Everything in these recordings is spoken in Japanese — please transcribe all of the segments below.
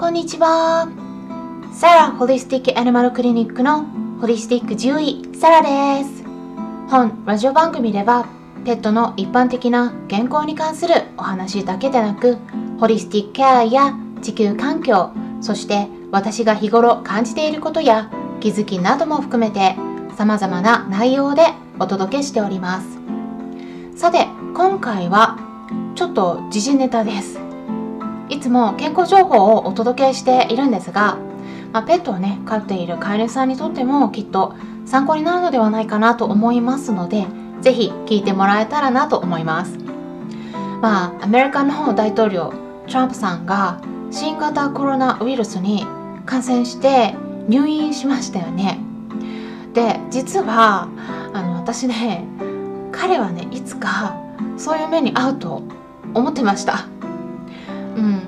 こんにちは。サラホリスティックアニマルクリニックのホリスティック獣医サラです。本ラジオ番組ではペットの一般的な健康に関するお話だけでなくホリスティックケアや地球環境そして私が日頃感じていることや気づきなども含めて様々な内容でお届けしておりますさて今回はちょっと時事ネタですいつも健康情報をお届けしているんですが、まあ、ペットをね飼っている飼い主さんにとってもきっと参考になるのではないかなと思いますので是非聞いてもらえたらなと思います。まあアメリカの大統領トランプさんが新型コロナウイルスに感染して入院しましたよね。で実はあの私ね彼はねいつかそういう目に遭うと思ってました。うん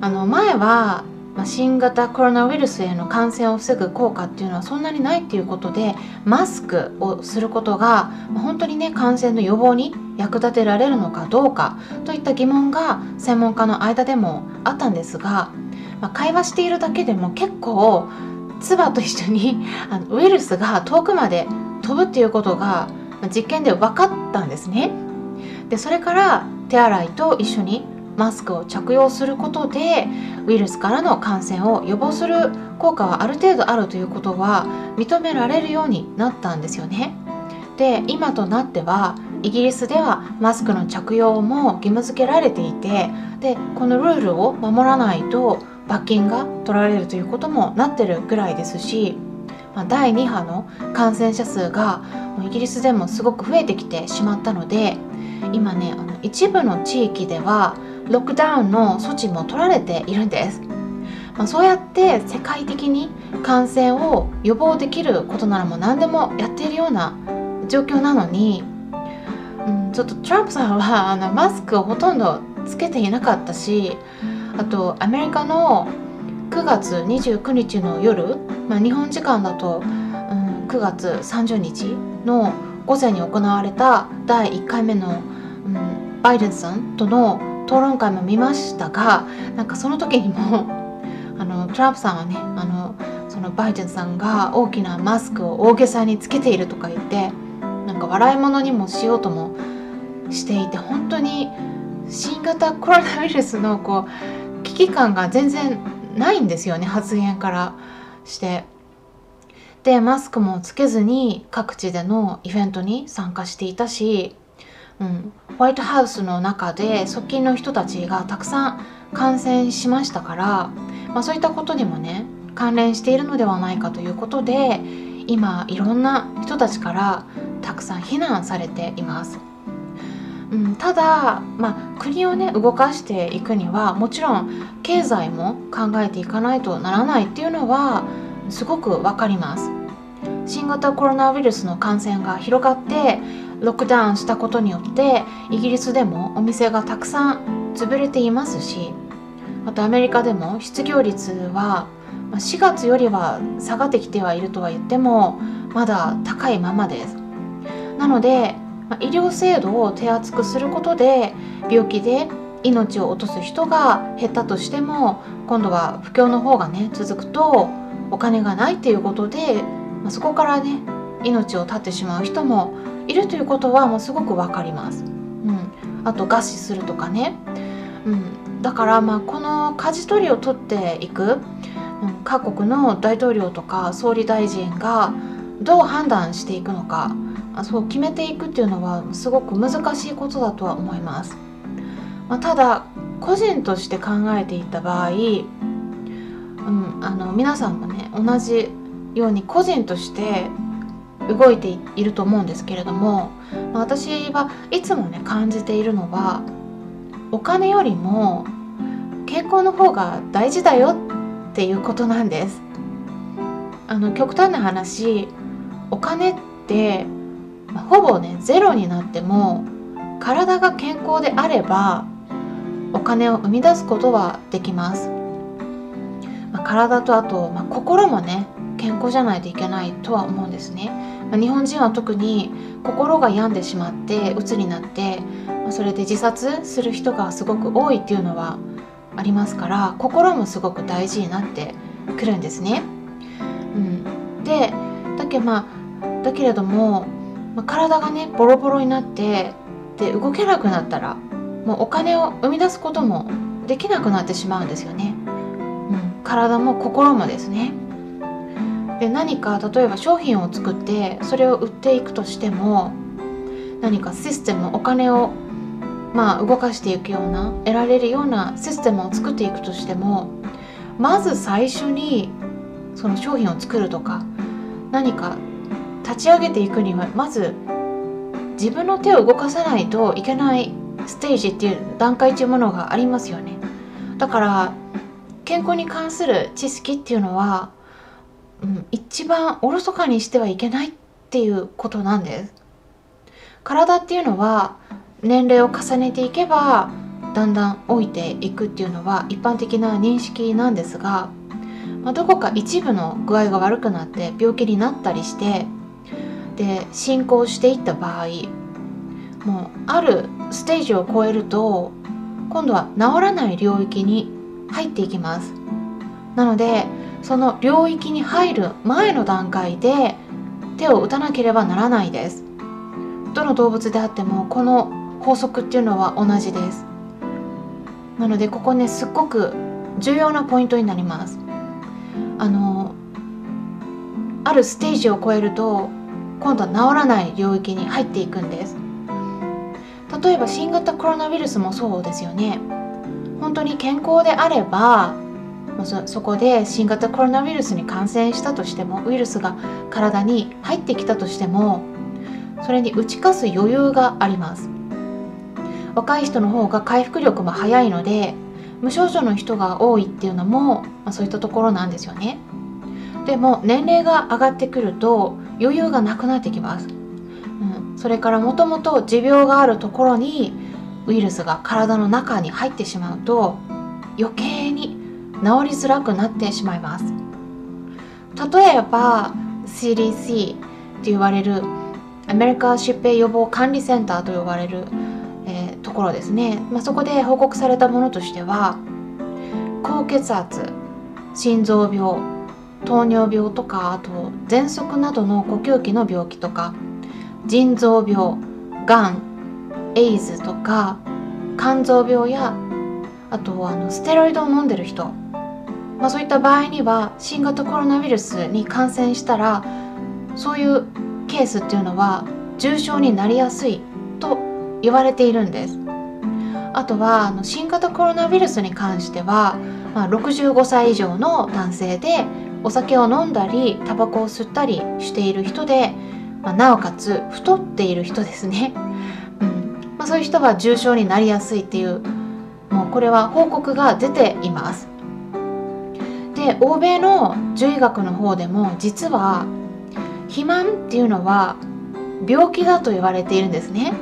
あの前はま、新型コロナウイルスへの感染を防ぐ効果っていうのはそんなにないっていうことでマスクをすることが本当にね感染の予防に役立てられるのかどうかといった疑問が専門家の間でもあったんですが、まあ、会話しているだけでも結構唾と一緒に あのウイルスが遠くまで飛ぶっていうことが実験で分かったんですね。でそれから手洗いと一緒にマスクを着用することでウイルスからの感染を予防する効果はある程度あるということは認められるようになったんですよね。で今となってはイギリスではマスクの着用も義務付けられていてでこのルールを守らないと罰金が取られるということもなってるぐらいですし、まあ、第2波の感染者数がイギリスでもすごく増えてきてしまったので今ねあの一部の地域ではロックダウンの措置も取られているんです。まあ、そうやって世界的に感染を予防できることならもう何でもやっているような状況なのに、うん、ちょっとトランプさんはあのマスクをほとんどつけていなかったしあとアメリカの9月29日の夜、まあ、日本時間だと、うん、9月30日の午前に行われた第1回目の、バイデンさんとの討論会も見ましたがなんかその時にも あのトランプさんはねあのそのバイデンさんが大きなマスクを大げさにつけているとか言ってなんか笑い物にもしようともしていて本当に新型コロナウイルスのこう危機感が全然ないんですよね発言からして。でマスクもつけずに各地でのイベントに参加していたしうん、ホワイトハウスの中で側近の人たちがたくさん感染しましたから、まあ、そういったことにもね関連しているのではないかということで今いろんな人たちからたくさん非難されています。うん、ただ、まあ、国をね動かしていくにはもちろん経済も考えていかないとならないっていうのはすごくわかります。新型コロナウイルスの感染が広がってロックダウンしたことによってイギリスでもお店がたくさん潰れていますしあとアメリカでも失業率は4月よりは下がってきてはいるとは言ってもまだ高いままです。なので医療制度を手厚くすることで病気で命を落とす人が減ったとしても今度は不況の方がね続くとお金がないっていうことでそこからね命を絶ってしまう人もいるということはもうすごく分かります。うん、あと餓死するとかね、うん、だからまあこの舵取りを取っていく、うん、各国の大統領とか総理大臣がどう判断していくのかそう決めていくっていうのはすごく難しいことだとは思います。まあ、ただ個人として考えていた場合、うん、あの皆さんもね同じように個人として動いていると思うんですけれども私はいつもね感じているのはお金よりも健康の方が大事だよっていうことなんですあの極端な話お金ってほぼねゼロになっても体が健康であればお金を生み出すことはできます、まあ、体とあと、まあ、心もね健康じゃないといけないとは思うんですね。日本人は特に心が病んでしまって鬱になって、それで自殺する人がすごく多いっていうのはありますから心もすごく大事になってくるんですね。うん、でだけまあだけれども、まあ、体がねボロボロになってで動けなくなったらもうお金を生み出すこともできなくなってしまうんですよね。うん、体も心もですね。で何か例えば商品を作ってそれを売っていくとしても何かシステムお金をまあ動かしていくような得られるようなシステムを作っていくとしてもまず最初にその商品を作るとか何か立ち上げていくにはまず自分の手を動かさないといけないステージっていう段階というものがありますよね。だから健康に関する知識っていうのは、うん、一番おろそかにしてはいけないっていうことなんです。体っていうのは年齢を重ねていけばだんだん老いていくっていうのは一般的な認識なんですが、まあ、どこか一部の具合が悪くなって病気になったりしてで進行していった場合もうあるステージを超えると今度は治らない領域に入っていきます。なのでその領域に入る前の段階で手を打たなければならないです。どの動物であってもこの法則っていうのは同じです。なのでここねすっごく重要なポイントになります。あのあるステージを超えると今度は治らない領域に入っていくんです。例えば新型コロナウイルスもそうですよね。本当に健康であればそそこで新型コロナウイルスに感染したとしてもウイルスが体に入ってきたとしてもそれに打ち勝つ余裕があります。若い人の方が回復力も早いので無症状の人が多いっていうのも、まあ、そういったところなんですよね。でも年齢が上がってくると余裕がなくなってきます、うん、それからもともと持病があるところにウイルスが体の中に入ってしまうと余計りづらくなってしまいます。例えば CDC って言われるアメリカ疾病予防管理センターと呼ばれる、えー、ところですね、まあ、そこで報告されたものとしては高血圧心臓病糖尿病とかあと喘息などの呼吸器の病気とか腎臓病がんエイズとか肝臓病やあとあのステロイドを飲んでる人、まあ、そういった場合には新型コロナウイルスに感染したらそういうケースっていうのは重症になりやすいと言われているんです。あとはあの新型コロナウイルスに関しては、まあ、65歳以上の男性でお酒を飲んだりタバコを吸ったりしている人で、まあ、なおかつ太っている人ですね、うん。まあ、そういう人は重症になりやすいっていうもうこれは報告が出ています。で欧米の獣医学の方でも実は肥満っていうのは病気だと言われているんですね。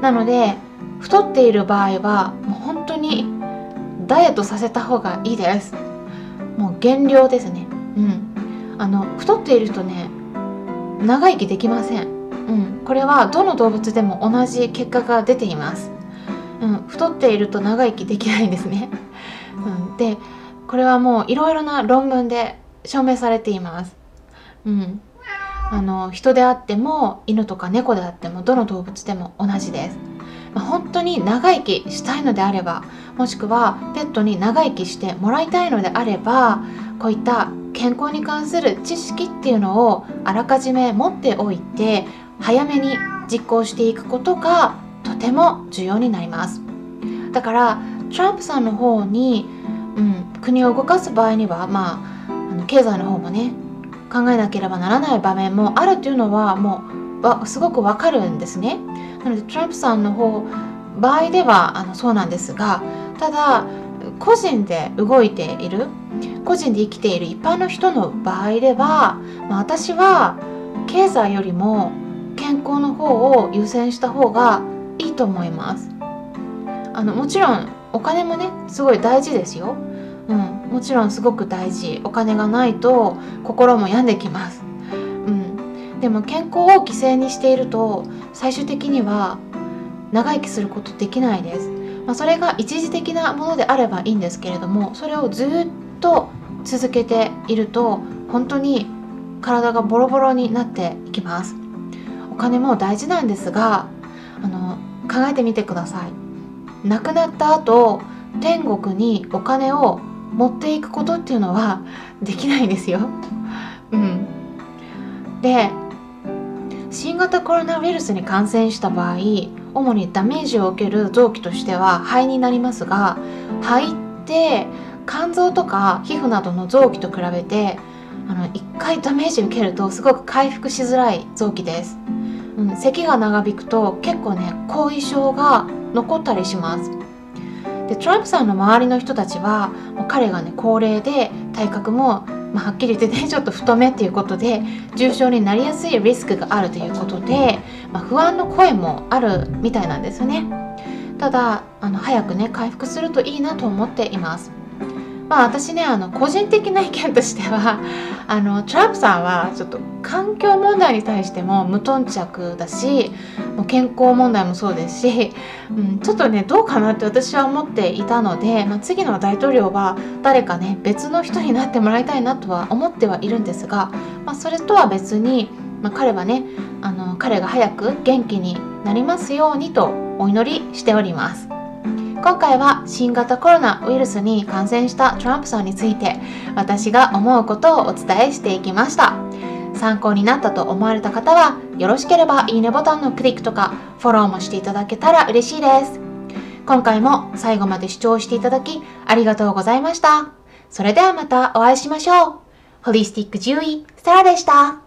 なので太っている場合はもう本当にダイエットさせた方がいいです。もう減量ですね。うん。あの太っているとね長生きできません。うん。これはどの動物でも同じ結果が出ています。うん、太っていると長生きできないんですね。うん、でこれはもういろいろな論文で証明されています。うん、あの人であっても犬とか猫であってもどの動物でも同じです。まあ、本当に長生きしたいのであればもしくはペットに長生きしてもらいたいのであればこういった健康に関する知識っていうのをあらかじめ持っておいて早めに実行していくことがとても重要になりますだからトランプさんの方に、うん、国を動かす場合にはまああの経済の方もね考えなければならない場面もあるっていうのはもうすごくわかるんですね。なのでトランプさんの方場合ではあのそうなんですがただ個人で動いている個人で生きている一般の人の場合では、まあ、私は経済よりも健康の方を優先した方がいいと思います。あのもちろんお金もねすごい大事ですよ、うん、もちろんすごく大事。お金がないと心も病んできます、うん、でも健康を犠牲にしていると最終的には長生きすることできないです。まあ、それが一時的なものであればいいんですけれどもそれをずっと続けていると本当に体がボロボロになっていきます。お金も大事なんですがあの考えてみてください。亡くなった後天国にお金を持っていくことっていうのはできないんですよ。うん、で新型コロナウイルスに感染した場合主にダメージを受ける臓器としては肺になりますが肺って肝臓とか皮膚などの臓器と比べてあの1回ダメージ受けるとすごく回復しづらい臓器です、うん、咳が長引くと結構ね後遺症が残ったりします。でトランプさんの周りの人たちはもう彼がね高齢で体格も、まあ、はっきり言ってね ちょっと太めっていうことで重症になりやすいリスクがあるということで、まあ、不安の声もあるみたいなんですよね。ただあの早くね回復するといいなと思っています。まあ私ねあの個人的な意見としては あのトランプさんはちょっと環境問題に対しても無頓着だしもう健康問題もそうですし、うん、ちょっとねどうかなって私は思っていたので、まあ、次の大統領は誰かね別の人になってもらいたいなとは思ってはいるんですが、まあ、それとは別に、まあ、彼はねあの彼が早く元気になりますようにとお祈りしております。今回は新型コロナウイルスに感染したトランプさんについて私が思うことをお伝えしていきました。参考になったと思われた方はよろしければいいねボタンのクリックとかフォローもしていただけたら嬉しいです。今回も最後まで視聴していただきありがとうございました。それではまたお会いしましょう。ホリスティック獣医サラでした。